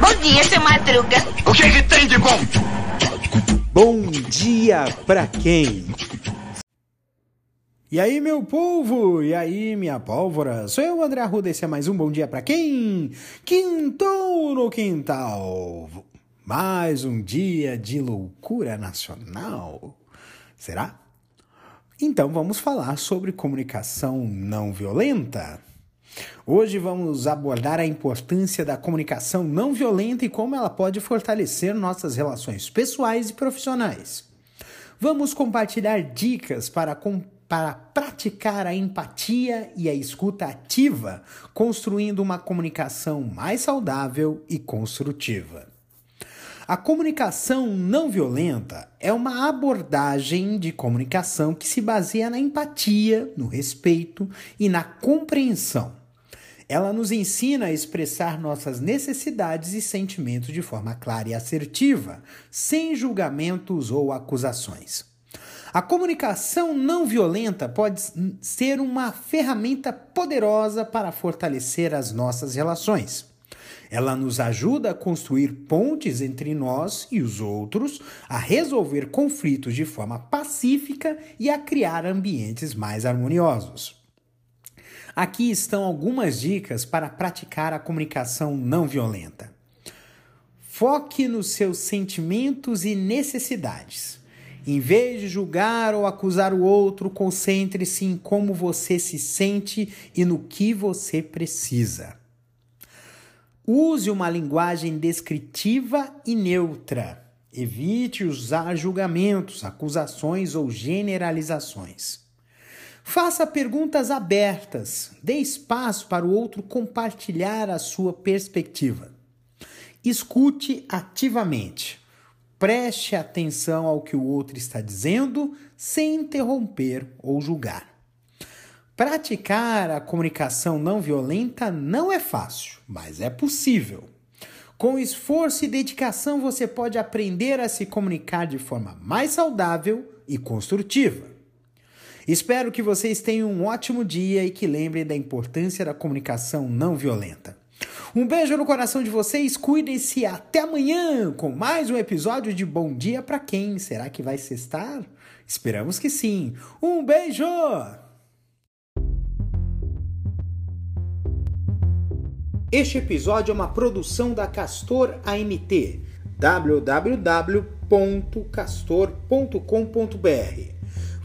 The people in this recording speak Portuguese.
Bom dia, seu Madruga. O que, que tem de bom? Bom dia pra quem? E aí, meu povo? E aí, minha pólvora? Sou eu, André Arruda, esse é mais um Bom Dia Pra Quem? Quintou no Quintal. Mais um dia de loucura nacional. Será? Então vamos falar sobre comunicação não violenta. Hoje vamos abordar a importância da comunicação não violenta e como ela pode fortalecer nossas relações pessoais e profissionais. Vamos compartilhar dicas para, para praticar a empatia e a escuta ativa, construindo uma comunicação mais saudável e construtiva. A comunicação não violenta é uma abordagem de comunicação que se baseia na empatia, no respeito e na compreensão. Ela nos ensina a expressar nossas necessidades e sentimentos de forma clara e assertiva, sem julgamentos ou acusações. A comunicação não violenta pode ser uma ferramenta poderosa para fortalecer as nossas relações. Ela nos ajuda a construir pontes entre nós e os outros, a resolver conflitos de forma pacífica e a criar ambientes mais harmoniosos. Aqui estão algumas dicas para praticar a comunicação não violenta. Foque nos seus sentimentos e necessidades. Em vez de julgar ou acusar o outro, concentre-se em como você se sente e no que você precisa. Use uma linguagem descritiva e neutra. Evite usar julgamentos, acusações ou generalizações. Faça perguntas abertas. Dê espaço para o outro compartilhar a sua perspectiva. Escute ativamente. Preste atenção ao que o outro está dizendo sem interromper ou julgar. Praticar a comunicação não violenta não é fácil, mas é possível. Com esforço e dedicação, você pode aprender a se comunicar de forma mais saudável e construtiva. Espero que vocês tenham um ótimo dia e que lembrem da importância da comunicação não violenta. Um beijo no coração de vocês, cuidem-se até amanhã com mais um episódio de Bom Dia para quem? Será que vai sextar? Esperamos que sim. Um beijo! Este episódio é uma produção da Castor AMT, www.castor.com.br.